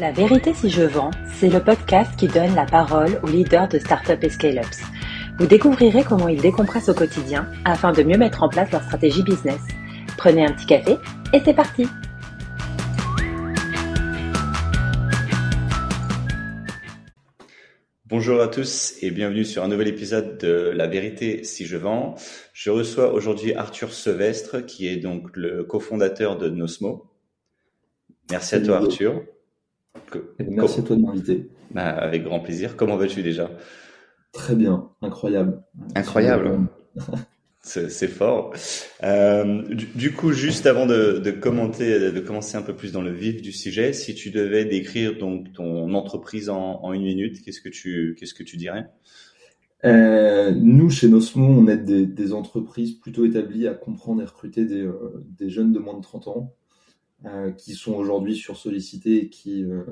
La vérité si je vends, c'est le podcast qui donne la parole aux leaders de startups et scale-ups. Vous découvrirez comment ils décompressent au quotidien afin de mieux mettre en place leur stratégie business. Prenez un petit café et c'est parti Bonjour à tous et bienvenue sur un nouvel épisode de La vérité si je vends. Je reçois aujourd'hui Arthur Sevestre qui est donc le cofondateur de Nosmo. Merci à toi Arthur. Merci à toi de m'inviter. Bah, avec grand plaisir. Comment vas-tu déjà? Très bien, incroyable. Incroyable. C'est fort. Euh, du, coup, juste avant de, commenter, de commencer un peu plus dans le vif du sujet, si tu devais décrire donc ton entreprise en, une minute, qu'est-ce que tu qu'est-ce que tu dirais? Euh, Nous, chez Nosmo, on aide des, entreprises plutôt établies à comprendre et recruter des, euh, des jeunes de moins de 30 ans euh, qui sont aujourd'hui sursollicités et qui, euh,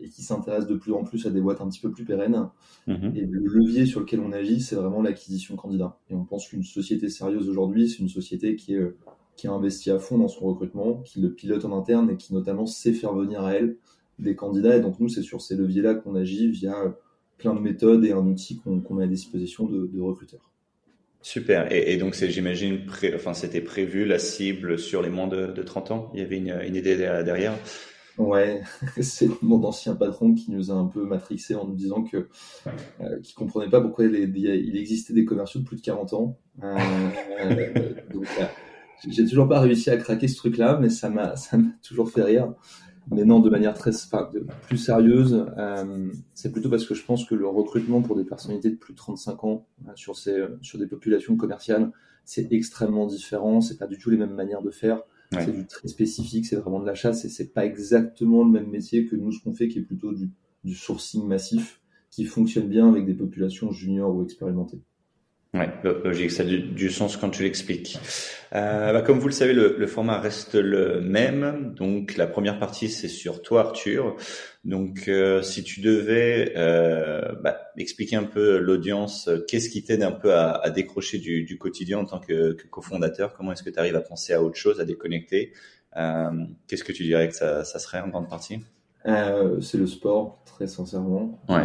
et qui s'intéressent de plus en plus à des boîtes un petit peu plus pérennes. Mhm. Et le levier sur lequel on agit, c'est vraiment l'acquisition candidat. Et on pense qu'une société sérieuse aujourd'hui, c'est une société qui, est, qui a investi à fond dans son recrutement, qui le pilote en interne et qui notamment sait faire venir à elle des candidats. Et donc nous, c'est sur ces leviers-là qu'on agit via plein de méthodes et un outil qu'on met à disposition de, de recruteurs. Super. Et, donc, j'imagine, enfin, c'était prévu la cible sur les moins de, 30 ans? Il y avait une, idée derrière. Ouais, c'est mon ancien patron qui nous a un peu matrixé en nous disant que euh, qu'il comprenait pas pourquoi il, existait des commerciaux de plus de 40 ans. Euh, donc, j'ai toujours pas réussi à craquer ce truc-là, mais ça m'a ça m'a toujours fait rire mais non de manière très plus sérieuse. Euh, c'est plutôt parce que je pense que le recrutement pour des personnalités de plus de 35 ans euh, sur, ces, euh, sur des populations commerciales, c'est extrêmement différent. C'est pas du tout les mêmes manières de faire. C'est du très spécifique. C'est vraiment de la chasse et c'est pas exactement le même métier que nous ce qu'on fait, qui est plutôt du, du sourcing massif, qui fonctionne bien avec des populations juniors ou expérimentées. Ouais, logique, ça a du, sens quand tu l'expliques. Euh, bah, comme vous le savez, le, format reste le même. Donc la première partie, c'est sur toi, Arthur. Donc euh, si tu devais euh, bah, expliquer un peu l'audience, qu'est-ce qui t'aide un peu à, décrocher du, quotidien en tant que, cofondateur? Comment est-ce que tu arrives à penser à autre chose, à déconnecter? Qu'est-ce que tu dirais que ça, ça serait en grande partie? C'est le sport, très sincèrement. Ouais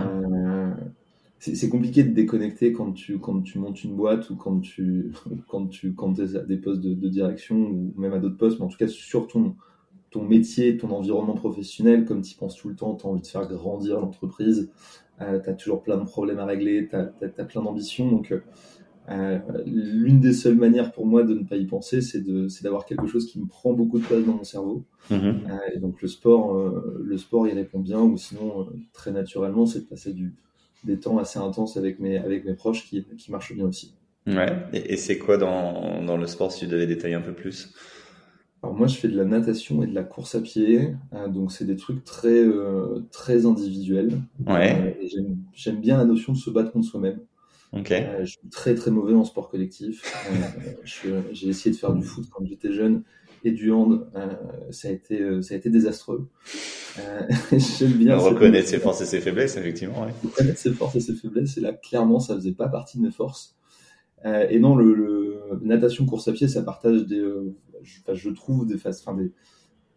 c'est compliqué de déconnecter quand tu, quand tu montes une boîte ou quand tu quand tu quand es à des postes de, direction ou même à d'autres postes, mais en tout cas sur ton, ton métier, ton environnement professionnel, comme tu y penses tout le temps, tu as envie de faire grandir l'entreprise, euh, tu as toujours plein de problèmes à régler, tu as, plein d'ambitions. Donc, euh, l'une des seules manières pour moi de ne pas y penser, c'est d'avoir quelque chose qui me prend beaucoup de place dans mon cerveau. Mm-hmm. Euh, et donc, le sport, euh, le sport y répond bien, ou sinon, très naturellement, c'est de passer du des temps assez intenses avec mes, avec mes proches qui, qui marchent bien aussi. Ouais. Et, c'est quoi dans, dans, le sport, si tu devais détailler un peu plus? Alors moi, je fais de la natation et de la course à pied, hein, donc c'est des trucs très, euh, très individuels. Ouais. Euh, j'aime bien la notion de se battre contre soi-même. Ok. Euh, je suis très très mauvais en sport collectif. J'ai essayé de faire du foot quand j'étais jeune et du hand, ça a été ça a été désastreux. Euh, j'aime bien. Reconnaître ses forces et ses faiblesses, effectivement. Ouais. Reconnaître ses forces et ses faiblesses, et là, clairement, ça faisait pas partie de mes forces. Euh, et non, le, natation, course à pied, ça partage des, euh, je, je, trouve des phases, enfin des,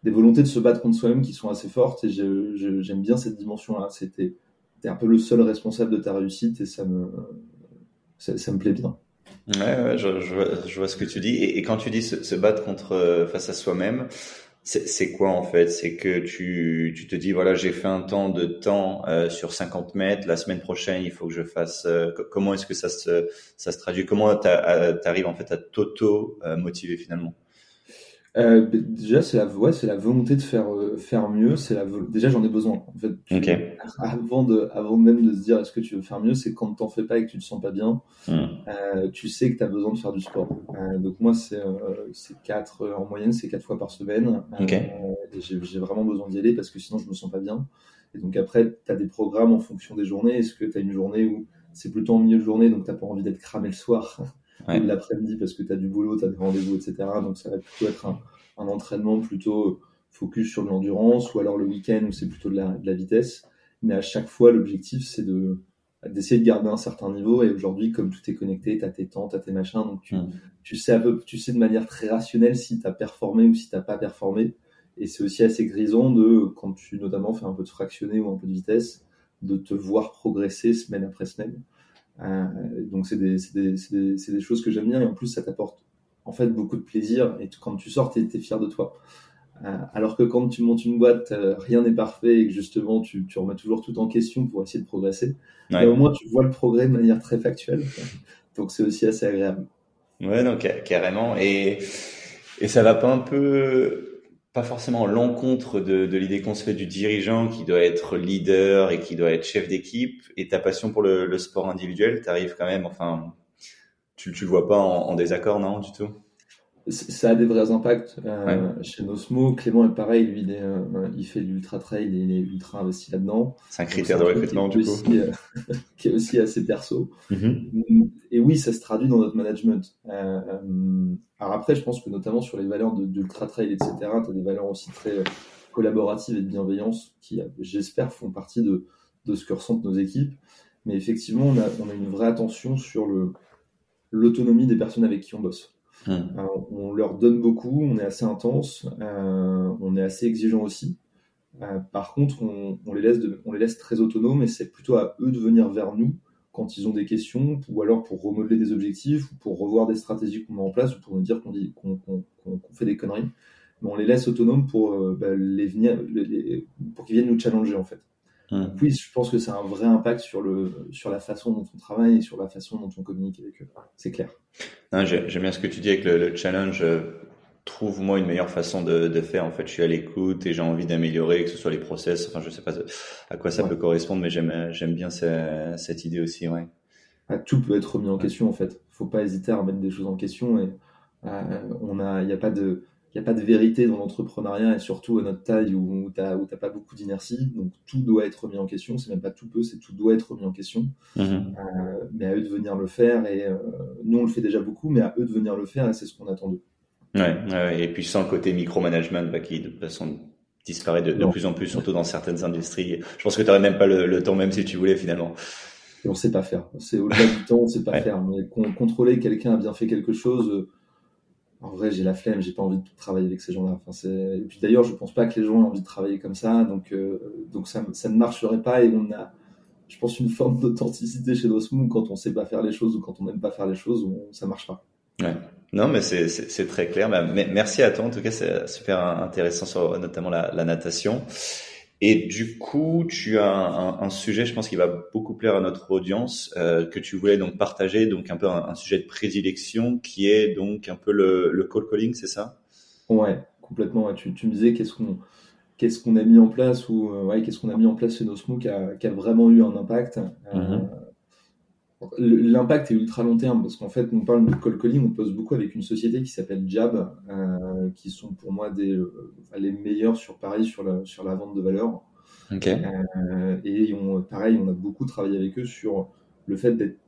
des volontés de se battre contre soi-même qui sont assez fortes. Et j'aime bien cette dimension-là. C'était, un peu le seul responsable de ta réussite, et ça me, ça, ça me plaît bien. Ouais, ouais je, je, vois, je, vois, ce que tu dis. Et, quand tu dis se, se battre contre face à soi-même, c'est quoi en fait? C'est que tu, tu te dis voilà j'ai fait un temps de temps euh, sur 50 mètres, la semaine prochaine il faut que je fasse. Euh, comment est-ce que ça se ça se traduit? Comment tu arrives en fait à t'auto motiver finalement? Euh, déjà, c'est la, ouais, c'est la volonté de faire, euh, faire mieux. C'est la, déjà, j'en ai besoin. En fait, avant de, avant même de se dire est-ce que tu veux faire mieux, c'est quand t'en fais pas et que tu te sens pas bien, hmm. euh, tu sais que tu as besoin de faire du sport. Euh, donc moi, c'est, euh, c'est quatre, en moyenne, c'est quatre fois par semaine. Okay. et j'ai, j'ai vraiment besoin d'y aller parce que sinon, je me sens pas bien. Et donc après, tu as des programmes en fonction des journées. Est-ce que tu as une journée où c'est plutôt en milieu de journée, donc t'as pas envie d'être cramé le soir? L'après-midi parce que tu as du boulot, tu as des rendez-vous, etc. Donc ça va plutôt être un, un entraînement plutôt focus sur l'endurance ou alors le week-end où c'est plutôt de la, de la, vitesse. Mais à chaque fois, l'objectif, c'est de d'essayer de garder un certain niveau. Et aujourd'hui, comme tout est connecté, tu as tes temps, tu as tes machins, donc tu, tu, sais un peu, tu sais de manière très rationnelle si tu as performé ou si tu pas performé. et c'est aussi assez grisant de, quand tu notamment fais un peu de fractionné ou un peu de vitesse, de te voir progresser semaine après semaine. Euh, donc c'est des, des, des, des, choses que j'aime bien et en plus ça t'apporte en fait beaucoup de plaisir et quand tu sors, tu es, fier de toi. Euh, alors que quand tu montes une boîte, euh, rien n'est parfait et que justement tu, tu, remets toujours tout en question pour essayer de progresser. Mais au moins tu vois le progrès de manière très factuelle. donc c'est aussi assez agréable. Ouais, donc carrément. Et, et ça va pas un peu pas forcément l'encontre de, l'idée qu'on se fait du dirigeant qui doit être leader et qui doit être chef d'équipe et ta passion pour le, sport individuel, tu arrives quand même, enfin, tu, tu le vois pas en désaccord, non, du tout? Ça a des vrais impacts. Euh, Chez Nosmo, Clément est pareil, lui, il, est, euh, il fait de l'ultra trail, il est ultra investi là-dedans. C'est un critère de recrutement, du coup. Euh, qui est aussi assez perso. Mm-hmm. Et oui, ça se traduit dans notre management. Euh, alors après, je pense que notamment sur les valeurs d'ultra trail, etc., tu as des valeurs aussi très collaboratives et de bienveillance qui, j'espère, font partie de, de ce que ressentent nos équipes. Mais effectivement, on a, on a une vraie attention sur l'autonomie des personnes avec qui on bosse. Hmm. Euh, on leur donne beaucoup, on est assez intense, euh, on est assez exigeant aussi. Euh, par contre, on, les laisse on les laisse très autonomes et c'est plutôt à eux de venir vers nous quand ils ont des questions ou alors pour remodeler des objectifs ou pour revoir des stratégies qu'on met en place ou pour nous dire qu'on fait des conneries. Mais on les laisse autonomes pour, bah, venir, pour qu'ils viennent nous challenger en fait. Oui, je pense que c'est un vrai impact sur, le, sur la façon dont on travaille et sur la façon dont on communique avec eux. C'est clair. J'aime bien ce que tu dis avec le, challenge. Euh, trouve-moi une meilleure façon de, de, faire. En fait, je suis à l'écoute et j'ai envie d'améliorer, que ce soit les process. Enfin, je sais pas à quoi ça peut correspondre, mais j'aime, j'aime bien cette idée aussi. Ouais. Ah, tout peut être remis en question, en fait. Faut pas hésiter à remettre des choses en question et euh, on a, il n'y a pas de, n'y a pas de vérité dans l'entrepreneuriat et surtout à notre taille où, tu n'as pas beaucoup d'inertie. Donc tout doit être remis en question. C'est même pas tout peu, c'est tout doit être remis en question. Mhm. Euh, mais à eux de venir le faire. Et euh, nous, on le fait déjà beaucoup, mais à eux de venir le faire et c'est ce qu'on attend d'eux. Ouais, et puis sans le côté micromanagement bah, qui de toute façon disparaît de, plus en plus, surtout dans certaines industries. Je pense que tu n'aurais même pas le, temps, même si tu voulais finalement. Et on sait pas faire. C'est au-delà du temps, on sait pas faire. Mais contrôler quelqu'un a bien fait quelque chose en vrai, j'ai la flemme, j'ai pas envie de travailler avec ces gens-là. Et puis d'ailleurs, je pense pas que les gens aient envie de travailler comme ça, donc, euh, donc ça, ne marcherait pas et on a, je pense, une forme d'authenticité chez Dosmo quand on sait pas faire les choses ou quand on n'aime pas faire les choses, on, ça marche pas. Ouais. Non, mais c'est très clair. Bah, merci à toi. En tout cas, c'est super intéressant sur notamment la natation. Et du coup, tu as un, un, sujet, je pense, qui va beaucoup plaire à notre audience, euh, que tu voulais donc partager, donc un peu un, sujet de prédilection, qui est donc un peu le, le call calling, c'est ça? Ouais, complètement. Tu, tu, me disais qu'est-ce qu'on qu'est-ce qu'on a mis en place ou euh, ouais, qu'est-ce qu'on a mis en place chez Nosmo qui a, qui a vraiment eu un impact. Euh, mm-hmm. L'impact est ultra long terme parce qu'en fait, on parle de call calling, on pose beaucoup avec une société qui s'appelle Jab, euh, qui sont pour moi des, euh, les meilleurs sur Paris sur la, sur la vente de valeur. Euh, et on, pareil, on a beaucoup travaillé avec eux sur le fait d'être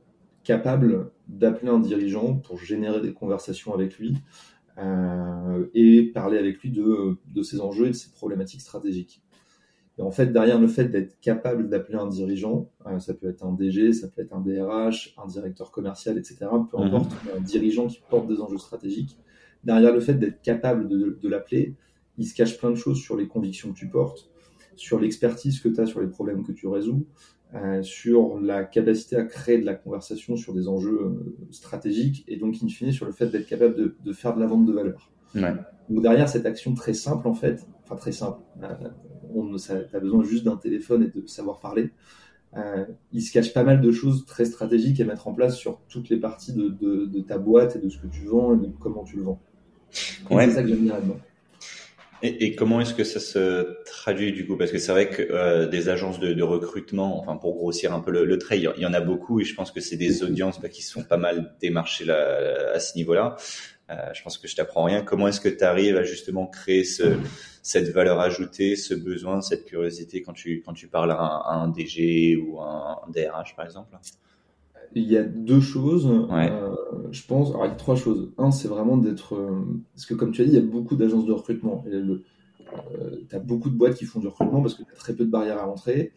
capable d'appeler un dirigeant pour générer des conversations avec lui et parler avec lui de, de ses enjeux et de ses problématiques stratégiques. Et en fait, derrière le fait d'être capable d'appeler un dirigeant, euh, ça peut être un DG, ça peut être un DRH, un directeur commercial, etc., peu mhm. importe, un dirigeant qui porte des enjeux stratégiques, derrière le fait d'être capable de, de l'appeler, il se cache plein de choses sur les convictions que tu portes, sur l'expertise que tu as sur les problèmes que tu résous, euh, sur la capacité à créer de la conversation sur des enjeux euh, stratégiques, et donc, in fine, sur le fait d'être capable de, de, faire de la vente de valeur. Ouais. Donc derrière cette action très simple, en fait, enfin très simple, euh, on a besoin juste d'un téléphone et de savoir parler. Euh, il se cache pas mal de choses très stratégiques à mettre en place sur toutes les parties de, de, de ta boîte et de ce que tu vends et de comment tu le vends. Ouais. C'est ça que j'aime bien là-dedans. Et, et, comment est-ce que ça se traduit du coup? Parce que c'est vrai que euh, des agences de, de, recrutement, enfin pour grossir un peu le, le trait, il y en a beaucoup et je pense que c'est des audiences bah, qui sont pas mal démarchées là, à ce niveau-là. Euh, je pense que je t'apprends rien. Comment est-ce que tu arrives à justement créer ce, cette valeur ajoutée, ce besoin, cette curiosité quand tu, quand tu parles à un, DG ou un, DRH par exemple? Il y a deux choses, euh, je pense. Alors, il y a trois choses. Un, c'est vraiment d'être. Euh, parce que, comme tu as dit, il y a beaucoup d'agences de recrutement. Euh, tu as beaucoup de boîtes qui font du recrutement parce que tu as très peu de barrières à l'entrée.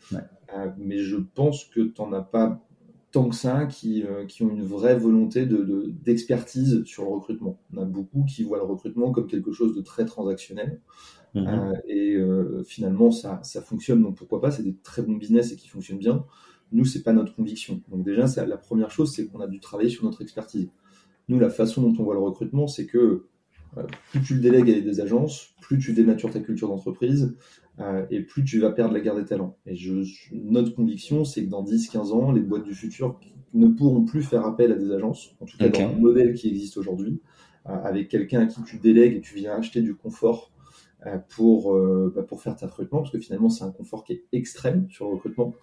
mais je pense que tu n'en as pas tant que ça qui, qui ont une vraie volonté de, d'expertise sur le recrutement. On a beaucoup qui voient le recrutement comme quelque chose de très transactionnel. Mhm. et finalement, ça, ça fonctionne, donc pourquoi pas, c'est des très bons business et qui fonctionnent bien. Nous, c'est pas notre conviction. Donc déjà, la première chose, c'est qu'on a dû travailler sur notre expertise. Nous, la façon dont on voit le recrutement, c'est que euh, plus tu le délègues à des agences, plus tu dénatures ta culture d'entreprise euh, et plus tu vas perdre la guerre des talents. Et je, notre conviction, c'est que dans 10-15 ans, les boîtes du futur ne pourront plus faire appel à des agences, en tout cas dans le modèle qui existe aujourd'hui, euh, avec quelqu'un à qui tu délègues et tu viens acheter du confort pour, bah, pour faire ta recrutement, parce que finalement, c'est un confort qui est extrême sur le recrutement.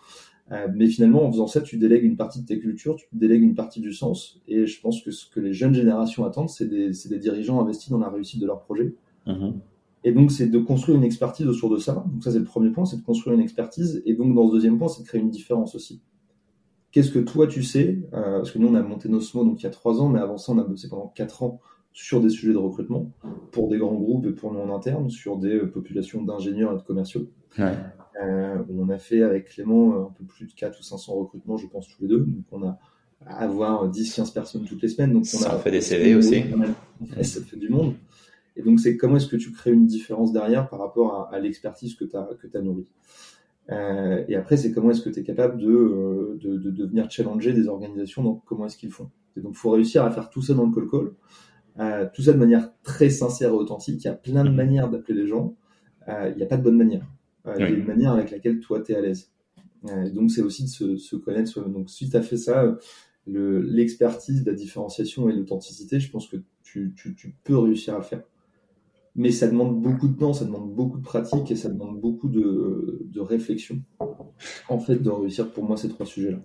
Euh, mais finalement, en faisant ça, tu délègues une partie de tes cultures, tu délègues une partie du sens. Et je pense que ce que les jeunes générations attendent, c'est des, des, dirigeants investis dans la réussite de leur projet. Mhm. Et donc, c'est de construire une expertise autour de ça. Donc, ça, c'est le premier point, c'est de construire une expertise. Et donc, dans ce deuxième point, c'est de créer une différence aussi. Qu'est-ce que toi, tu sais euh, Parce que nous, on a monté Nosmo donc, il y a trois ans, mais avant ça, on a bossé pendant quatre ans sur des sujets de recrutement pour des grands groupes et pour nous en interne, sur des euh, populations d'ingénieurs et de commerciaux. Ouais. Euh, on a fait avec Clément un peu plus de 4 ou 500 recrutements, je pense, tous les deux. Donc, on a à avoir 10-15 personnes toutes les semaines. Donc, on ça a fait des CV aussi. ça fait du monde. Et donc, c'est comment est-ce que tu crées une différence derrière par rapport à, l'expertise que tu as, que as nourrie? Euh, et après, c'est comment est-ce que tu es capable de, de, de, venir challenger des organisations? Dans comment est-ce qu'ils font? Et donc, il faut réussir à faire tout ça dans le call call. tout ça de manière très sincère et authentique. Il y a plein de manières d'appeler les gens. il n'y a pas de bonne manière. Euh, il y a une manière avec laquelle toi, tu es à l'aise. Euh, donc, c'est aussi de se, se connaître soi Donc, si tu as fait ça, l'expertise, la différenciation et l'authenticité, je pense que tu, tu, tu, peux réussir à le faire. Mais ça demande beaucoup de temps, ça demande beaucoup de pratique et ça demande beaucoup de, de réflexion, en fait, de réussir pour moi ces trois sujets-là.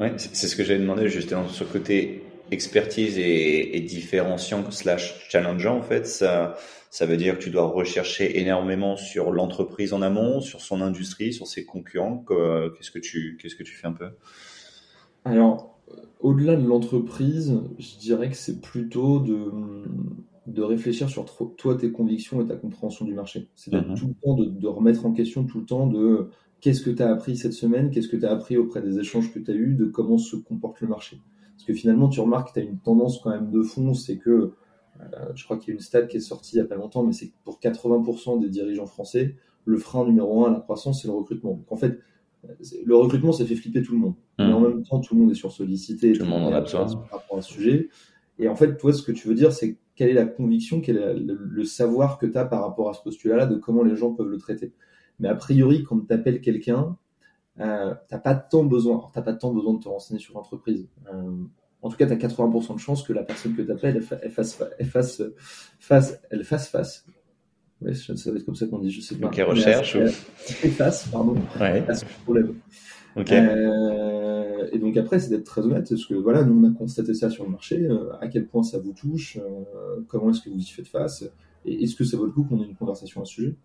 Ouais, c'est ce que j'avais demandé justement sur le côté expertise et, et différenciant slash challengeant en fait. Ça, ça veut dire que tu dois rechercher énormément sur l'entreprise en amont, sur son industrie, sur ses concurrents. Qu'est-ce que tu, qu'est-ce que tu fais un peu? Alors, au-delà de l'entreprise, je dirais que c'est plutôt de, de réfléchir sur toi, tes convictions et ta compréhension du marché. C'est mm tout le temps de, de, remettre en question tout le temps de qu'est-ce que tu as appris cette semaine, qu'est-ce que tu as appris auprès des échanges que tu as eus, de comment se comporte le marché. Parce que finalement, tu remarques que tu as une tendance quand même de fond, c'est que euh, je crois qu'il y a une stat qui est sortie il n'y a pas longtemps, mais c'est que pour 80% des dirigeants français, le frein numéro un à la croissance, c'est le recrutement. Donc en fait, le recrutement, ça fait flipper tout le monde. Mais mmh. en même temps, tout le monde est sur sollicité. Tout le monde en a besoin. Par rapport à ce sujet. Et en fait, toi, ce que tu veux dire, c'est quelle est la conviction, quel est le, savoir que tu as par rapport à ce postulat-là, de comment les gens peuvent le traiter. Mais a priori, quand tu appelles quelqu'un, euh, t'as pas tant besoin, t'as pas tant besoin de te renseigner sur l'entreprise. Euh, en tout cas, tu as 80% de chances que la personne que tu appelles, elle, fasse, elle, fasse, face, elle fasse face. Oui, ça va être comme ça qu'on dit, je sais pas. Donc, elle recherche. Elle, fait face, pardon. Ouais. problème. Euh, et donc après, c'est d'être très honnête, parce que voilà, nous on a constaté ça sur le marché, euh, à quel point ça vous touche, euh, comment est-ce que vous y faites face, et est-ce que ça vaut le coup qu'on ait une conversation à ce sujet?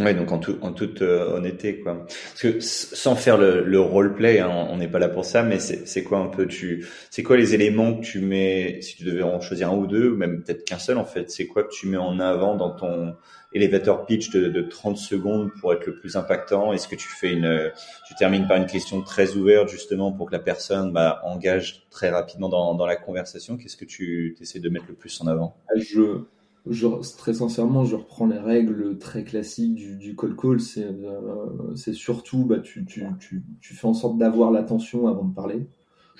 Oui, donc en, tout, en toute euh, honnêteté, quoi. Parce que sans faire le, le roleplay, hein, on n'est pas là pour ça, mais c'est quoi un peu tu, c'est quoi les éléments que tu mets, si tu devais en choisir un ou deux, ou même peut-être qu'un seul en fait, c'est quoi que tu mets en avant dans ton elevator pitch de, de 30 secondes pour être le plus impactant? Est-ce que tu fais une, tu termines par une question très ouverte justement pour que la personne bah, engage très rapidement dans, dans la conversation? Qu'est-ce que tu essaies de mettre le plus en avant? Je très sincèrement, je reprends les règles très classiques du, du call call. C'est euh, surtout, bah, tu, tu, tu, tu, fais en sorte d'avoir l'attention avant de parler.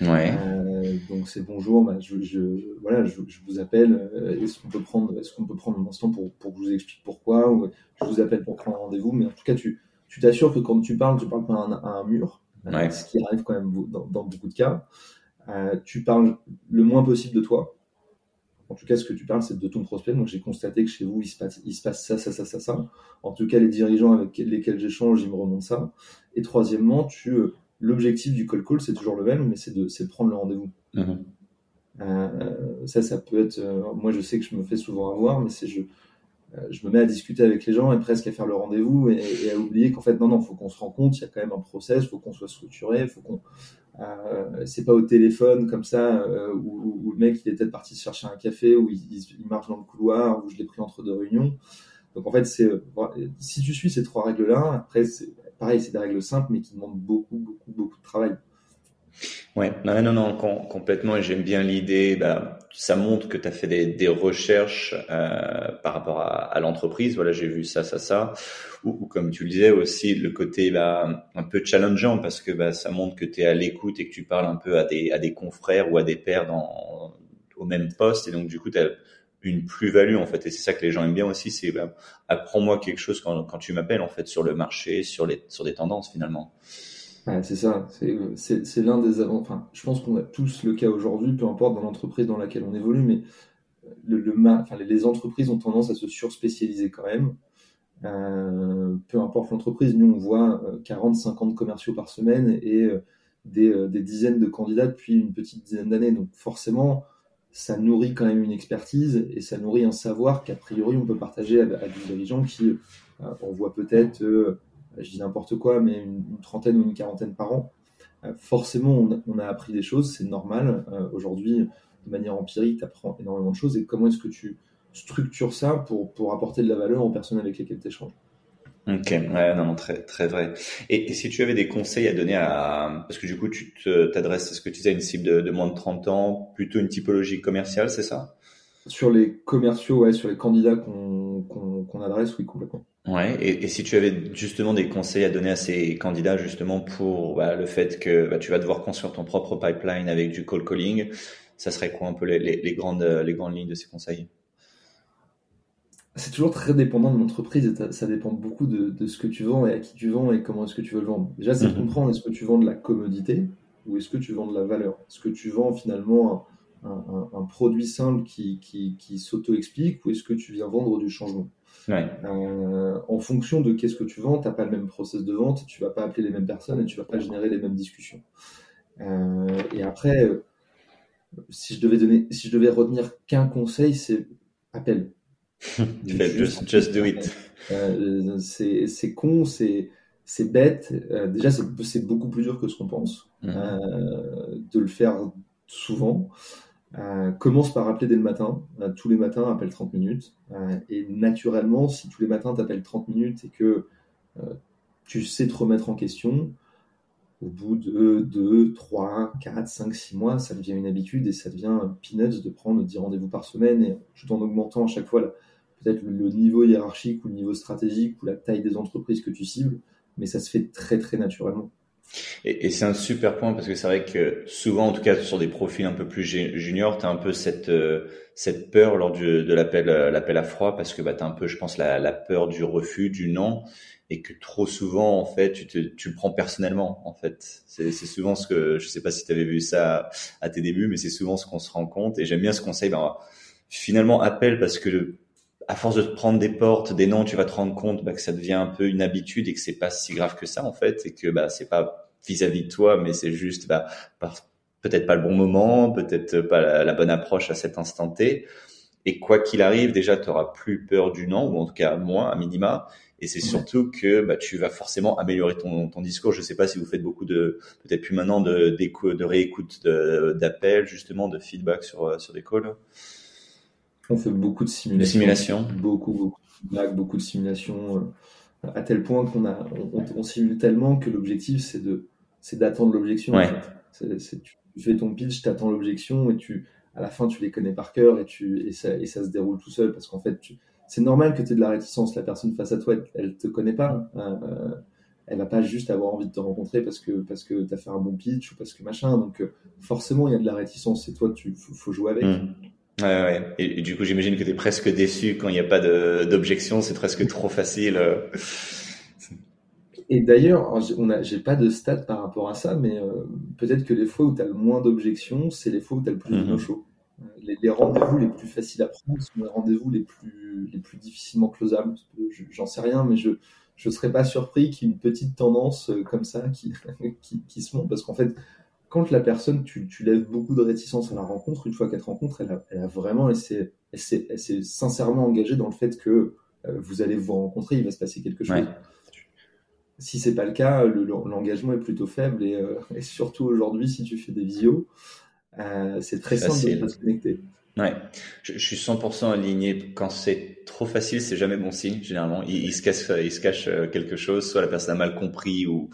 Ouais. Euh, donc c'est bonjour, bah, je, je, voilà, je, je vous appelle. Euh, est-ce qu'on peut prendre, est-ce qu'on peut prendre un instant pour, pour que je vous explique pourquoi ou je vous appelle pour prendre rendez-vous. Mais en tout cas, tu tu t'assures que quand tu parles, tu parles pas à un, à un mur, ouais. ce qui arrive quand même dans, dans beaucoup de cas. Euh, tu parles le moins possible de toi. En tout cas, ce que tu parles, c'est de ton prospect. Donc, j'ai constaté que chez vous, il se, passe, il se passe ça, ça, ça, ça, ça. En tout cas, les dirigeants avec lesquels j'échange, ils me remontent ça. Et troisièmement, tu, euh, l'objectif du call call, c'est toujours le même, mais c'est de, de prendre le rendez-vous. Mm-hmm. Euh, ça, ça peut être. Euh, moi, je sais que je me fais souvent avoir, mais c'est je, je me mets à discuter avec les gens et presque à faire le rendez-vous et, et, à oublier qu'en fait, non, non, faut qu'on se rende compte, il y a quand même un process, faut qu'on soit structuré, faut qu'on euh, c'est pas au téléphone comme ça euh, où, le mec il est peut-être parti chercher un café ou il, il, marche dans le couloir ou je l'ai pris entre deux réunions. Donc en fait c'est euh, si tu suis ces trois règles là après c'est pareil c'est des règles simples mais qui demandent beaucoup beaucoup beaucoup de travail. Ouais, non, non, non, complètement. Et j'aime bien l'idée. Bah, ça montre que tu as fait des, recherches euh, par rapport à, l'entreprise. Voilà, j'ai vu ça, ça, ça. Ou, ou, comme tu le disais aussi, le côté bah, un peu challengeant parce que bah, ça montre que tu es à l'écoute et que tu parles un peu à des, à des confrères ou à des pairs dans, au même poste. Et donc, du coup, tu as une plus-value en fait. Et c'est ça que les gens aiment bien aussi. C'est bah, apprends-moi quelque chose quand, quand tu m'appelles en fait sur le marché, sur, les, sur des tendances finalement c'est ça, c'est l'un des avant. Enfin, je pense qu'on a tous le cas aujourd'hui, peu importe dans l'entreprise dans laquelle on évolue, mais enfin, les entreprises ont tendance à se surspécialiser quand même. Euh, peu importe l'entreprise, nous on voit 40, euh, 50 commerciaux par semaine et euh, des, dizaines de candidats depuis une petite dizaine d'années. Donc forcément, ça nourrit quand même une expertise et ça nourrit un savoir qu'a priori on peut partager à, des dirigeants qui on voit peut-être je dis n'importe quoi, mais une, trentaine ou une quarantaine par an. Euh, forcément, on a, appris des choses, c'est normal. Euh, aujourd'hui, de manière empirique, tu apprends énormément de choses. Et comment est-ce que tu structures ça pour, pour apporter de la valeur aux personnes avec lesquelles tu échanges Ok, ouais, non, non, très, très vrai. Et, si tu avais des conseils à donner à, parce que du coup, tu t'adresses, est-ce que tu disais, à une cible de, moins de 30 ans, plutôt une typologie commerciale, c'est ça? Sur les commerciaux, ouais, sur les candidats qu'on adresse, oui, complètement. Ouais, et, et, si tu avais justement des conseils à donner à ces candidats justement pour bah, le fait que bah, tu vas devoir construire ton propre pipeline avec du cold calling, ça serait quoi un peu les, les, grandes, les grandes lignes de ces conseils? C'est toujours très dépendant de l'entreprise et ça dépend beaucoup de, de, ce que tu vends et à qui tu vends et comment est-ce que tu veux le vendre. Déjà, c'est de mhm. comprendre est-ce que tu vends de la commodité ou est-ce que tu vends de la valeur? Est-ce que tu vends finalement un, produit simple qui, qui, qui s'auto-explique ou est-ce que tu viens vendre du changement? Euh, en fonction de qu'est-ce que tu vends, tu n'as pas le même process de vente, tu vas pas appeler les mêmes personnes et tu vas pas générer les mêmes discussions. Euh, et après, euh, si je devais donner, si je devais retenir qu'un conseil, c'est appelle. just, just, do it. c'est con, c'est c'est bête. déjà, c'est beaucoup plus dur que ce qu'on pense mm-hmm. de le faire souvent. Euh, commence par appeler dès le matin. Euh, tous les matins, appelle 30 minutes. Euh, et naturellement, si tous les matins, tu appelles 30 minutes et que tu sais te remettre en question, au bout de 2, 3, 4, 5, 6 mois, ça devient une habitude et ça devient peanuts de prendre 10 rendez-vous par semaine et tout en augmentant à chaque fois peut-être le, niveau hiérarchique ou le niveau stratégique ou la taille des entreprises que tu cibles, mais ça se fait très très naturellement. Et, et c'est un super point parce que c'est vrai que souvent, en tout cas sur des profils un peu plus juniors, tu as un peu cette euh, cette peur lors de l'appel euh, l'appel à froid parce que bah, tu as un peu, je pense, la, peur du refus, du non, et que trop souvent, en fait, tu, te, tu le prends personnellement. En fait, c'est souvent ce que je sais pas si tu avais vu ça à, tes débuts, mais c'est souvent ce qu'on se rend compte. Et j'aime bien ce conseil. Ben, finalement, appel parce que à force de te prendre des portes, des noms, tu vas te rendre compte bah, que ça devient un peu une habitude et que c'est pas si grave que ça en fait, et que bah c'est pas vis-à-vis de toi, mais c'est juste bah, peut-être pas le bon moment, peut-être pas la, bonne approche à cet instant T. Et quoi qu'il arrive, déjà, tu auras plus peur du non, ou en tout cas moins, à minima. Et c'est surtout que bah, tu vas forcément améliorer ton, ton discours. Je sais pas si vous faites beaucoup de, peut-être plus maintenant, de, de réécoute d'appels, justement, de feedback sur, sur des calls. On fait beaucoup de simulations. Beaucoup, beaucoup de feedback, beaucoup de simulations, euh, à tel point qu'on a, on, simule tellement que l'objectif, c'est de, c'est d'attendre l'objection. tu fais ton pitch, tu attends l'objection et tu, à la fin, tu les connais par cœur et, tu, et, ça, et ça se déroule tout seul parce qu'en fait, c'est normal que tu aies de la réticence. La personne face à toi, elle, ne te connaît pas. Hein, euh, elle va pas juste avoir envie de te rencontrer parce que parce que tu as fait un bon pitch ou parce que machin. Donc euh, forcément, il y a de la réticence. C'est toi, tu faut, faut jouer avec. Mmh. Ouais, ouais. Et, du coup, j'imagine que tu es presque déçu quand il n'y a pas d'objection, c'est presque trop facile. Euh. Et d'ailleurs, j'ai pas de stats par rapport à ça, mais euh, peut-être que les fois où tu as le moins d'objections, c'est les fois où tu as le plus de no show. Les, rendez-vous les plus faciles à prendre sont les rendez-vous les plus, les plus difficilement closables. J'en sais rien, mais je je serais pas surpris qu'il y ait une petite tendance euh, comme ça qui, qui, qui se monte, parce qu'en fait, quand la personne, tu, tu, lèves beaucoup de réticence à la rencontre, une fois qu'elle te rencontre, elle a, elle a vraiment, elle s'est, sincèrement engagée dans le fait que euh, vous allez vous rencontrer, il va se passer quelque chose. Si c'est pas le cas, l'engagement est plutôt faible et, euh, et surtout aujourd'hui, si tu fais des visios, euh, c'est très simple de se connecter. Ouais, je, je, suis 100% aligné. Quand c'est trop facile, c'est jamais bon signe. Généralement, il, il, se cache, il se cache quelque chose. Soit la personne a mal compris ou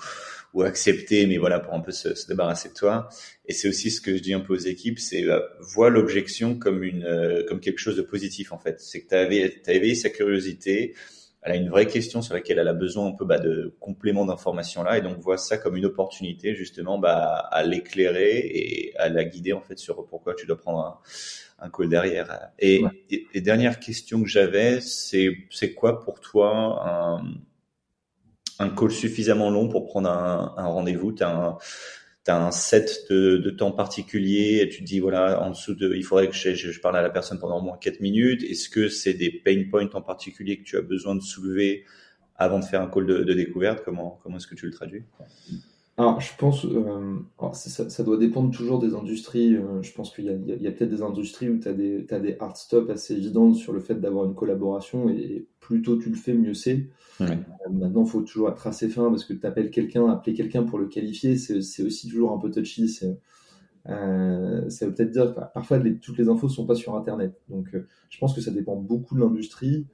ou accepter, mais voilà, pour un peu se, se débarrasser de toi. Et c'est aussi ce que je dis un peu aux équipes, c'est euh, vois l'objection comme une, euh, comme quelque chose de positif en fait. C'est que tu as éveillé sa curiosité, elle a une vraie question sur laquelle elle a besoin un peu bah, de compléments d'informations là, et donc vois ça comme une opportunité justement bah, à l'éclairer et à la guider en fait sur pourquoi tu dois prendre un, un call derrière. Et, et, dernière question que j'avais, c'est c'est quoi pour toi un, un call suffisamment long pour prendre un, rendez-vous. Un as un set de, temps particulier et tu te dis voilà en dessous de il faudrait que je, parle à la personne pendant au moins 4 minutes. Est-ce que c'est des pain points en particulier que tu as besoin de soulever avant de faire un call de, découverte? Comment est-ce que tu le traduis? Alors, je pense, euh, ça, ça, doit dépendre toujours des industries. Euh, je pense qu'il y a, peut-être des industries où tu as des, as des hard stops assez évidentes sur le fait d'avoir une collaboration et plus tôt tu le fais, mieux c'est. Euh, maintenant, il faut toujours être assez fin parce que tu appelles quelqu'un, appeler quelqu'un pour le qualifier, c'est aussi toujours un peu touchy. Euh, ça veut peut-être dire que parfois les, toutes les infos ne sont pas sur Internet. Donc, je pense que ça dépend beaucoup de l'industrie.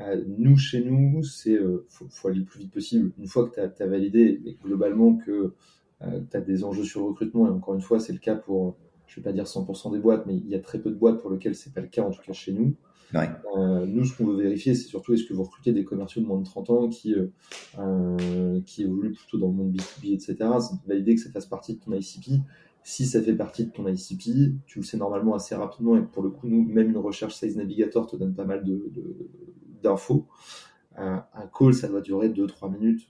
Euh, nous, chez nous, c'est euh, faut, aller le plus vite possible. Une fois que tu as, validé, et globalement que euh, tu as des enjeux sur le recrutement, et encore une fois, c'est le cas pour, je vais pas dire 100% des boîtes, mais il y a très peu de boîtes pour lesquelles c'est pas le cas, en tout cas chez nous. Ouais. Euh, nous, ce qu'on veut vérifier, c'est surtout est-ce que vous recrutez des commerciaux de moins de 30 ans qui, euh, qui évoluent plutôt dans le monde B2B, etc. C'est valider que ça fasse partie de ton ICP. Si ça fait partie de ton ICP, tu le sais normalement assez rapidement et pour le coup, nous, même une recherche Size Navigator te donne pas mal de, de, d'infos. Euh, un call, ça doit durer 2-3 minutes,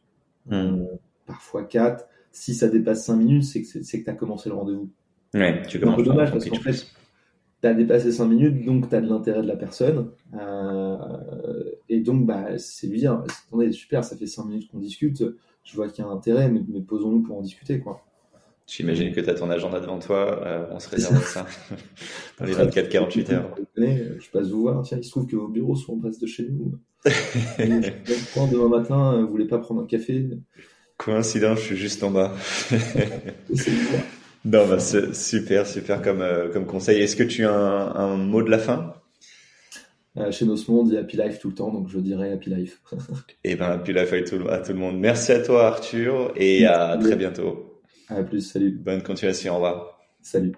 euh, parfois 4. Si ça dépasse 5 minutes, c'est que tu as commencé le rendez-vous. Ouais, tu c'est un peu dommage parce qu'en fait, tu as dépassé 5 minutes, donc tu as de l'intérêt de la personne. Euh, et donc, bah, c'est lui dire attendez, super, ça fait 5 minutes qu'on discute, je vois qu'il y a un intérêt, mais, mais posons-nous pour en discuter. quoi. J'imagine que tu as ton agenda devant toi, euh, on se réserve ça dans les 24-48 heures. Je passe vous voir, tiens, il se trouve que vos bureaux sont en face de chez nous. demain matin, vous voulez pas prendre un café? Coïncidence, je suis juste en bas. non, bah, super, super comme, euh, comme conseil. Est-ce que tu as un, un, mot de la fin? Euh, Chez Nosmond, on dit Happy Life tout le temps, donc je dirais Happy Life. et eh ben, Happy Life à tout, à tout le monde. Merci à toi, Arthur, et à très bientôt. À plus, salut. Bonne continuation, au revoir. Salut.